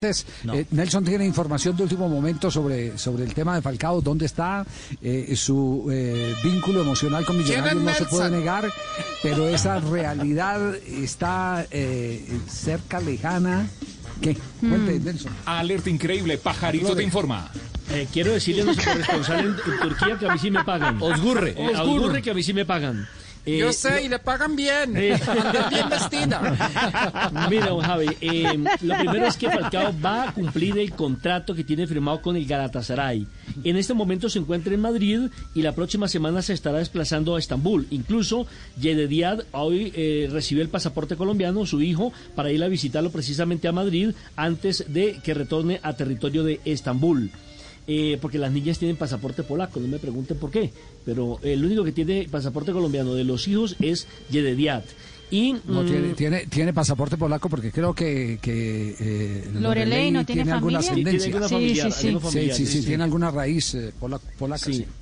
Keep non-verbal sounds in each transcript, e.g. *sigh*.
Eh, Nelson tiene información de último momento sobre, sobre el tema de Falcao, dónde está, eh, su eh, vínculo emocional con Millonarios no se puede negar, pero esa realidad está cerca, lejana. ¿Qué? Cuente, hmm. Nelson. Alerta increíble, Pajarito te informa. quiero decirle a nuestro corresponsal en, Turquía que a mí sí me pagan. Osgurre. Osgurre que a mí sí me pagan. Yo eh, sé, y le pagan bien. *laughs* bien vestida. *laughs* Mira, don Javi, eh, lo primero es que Falcao va a cumplir el contrato que tiene firmado con el Galatasaray. En este momento se encuentra en Madrid y la próxima semana se estará desplazando a Estambul. Incluso Yedediad hoy eh, recibió el pasaporte colombiano, su hijo, para ir a visitarlo precisamente a Madrid antes de que retorne a territorio de Estambul. Eh, porque las niñas tienen pasaporte polaco, no me pregunten por qué, pero el único que tiene pasaporte colombiano de los hijos es Yedediat. Y, no, tiene, mm, tiene, tiene, pasaporte polaco porque creo que, que eh, Lorelei, no tiene, alguna ascendencia. Sí, sí, sí. sí, sí, tiene alguna raíz eh, polaca.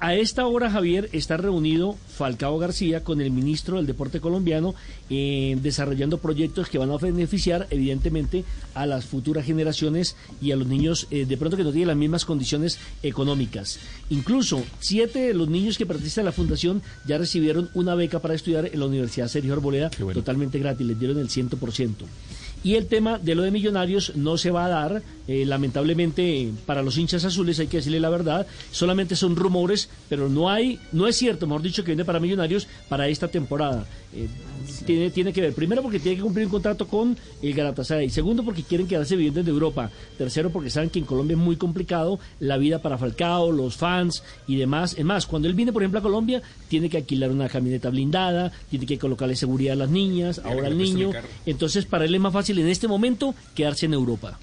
A esta hora, Javier, está reunido Falcao García con el ministro del Deporte colombiano eh, desarrollando proyectos que van a beneficiar, evidentemente, a las futuras generaciones y a los niños eh, de pronto que no tienen las mismas condiciones económicas. Incluso, siete de los niños que participan en la fundación ya recibieron una beca para estudiar en la Universidad Sergio Arboleda totalmente gratis, les dieron el 100%. Y el tema de lo de Millonarios no se va a dar, eh, lamentablemente para los hinchas azules hay que decirle la verdad, solamente son rumores, pero no hay, no es cierto, mejor dicho, que viene para Millonarios para esta temporada. Eh, tiene, tiene que ver, primero porque tiene que cumplir un contrato con el Galatasaray, segundo porque quieren quedarse viviendo en Europa, tercero porque saben que en Colombia es muy complicado la vida para Falcao, los fans y demás. Es más, cuando él viene, por ejemplo, a Colombia, tiene que alquilar una camioneta blindada, tiene que colocarle seguridad a las niñas, ahora al niño. Entonces, para él es más fácil en este momento quedarse en Europa.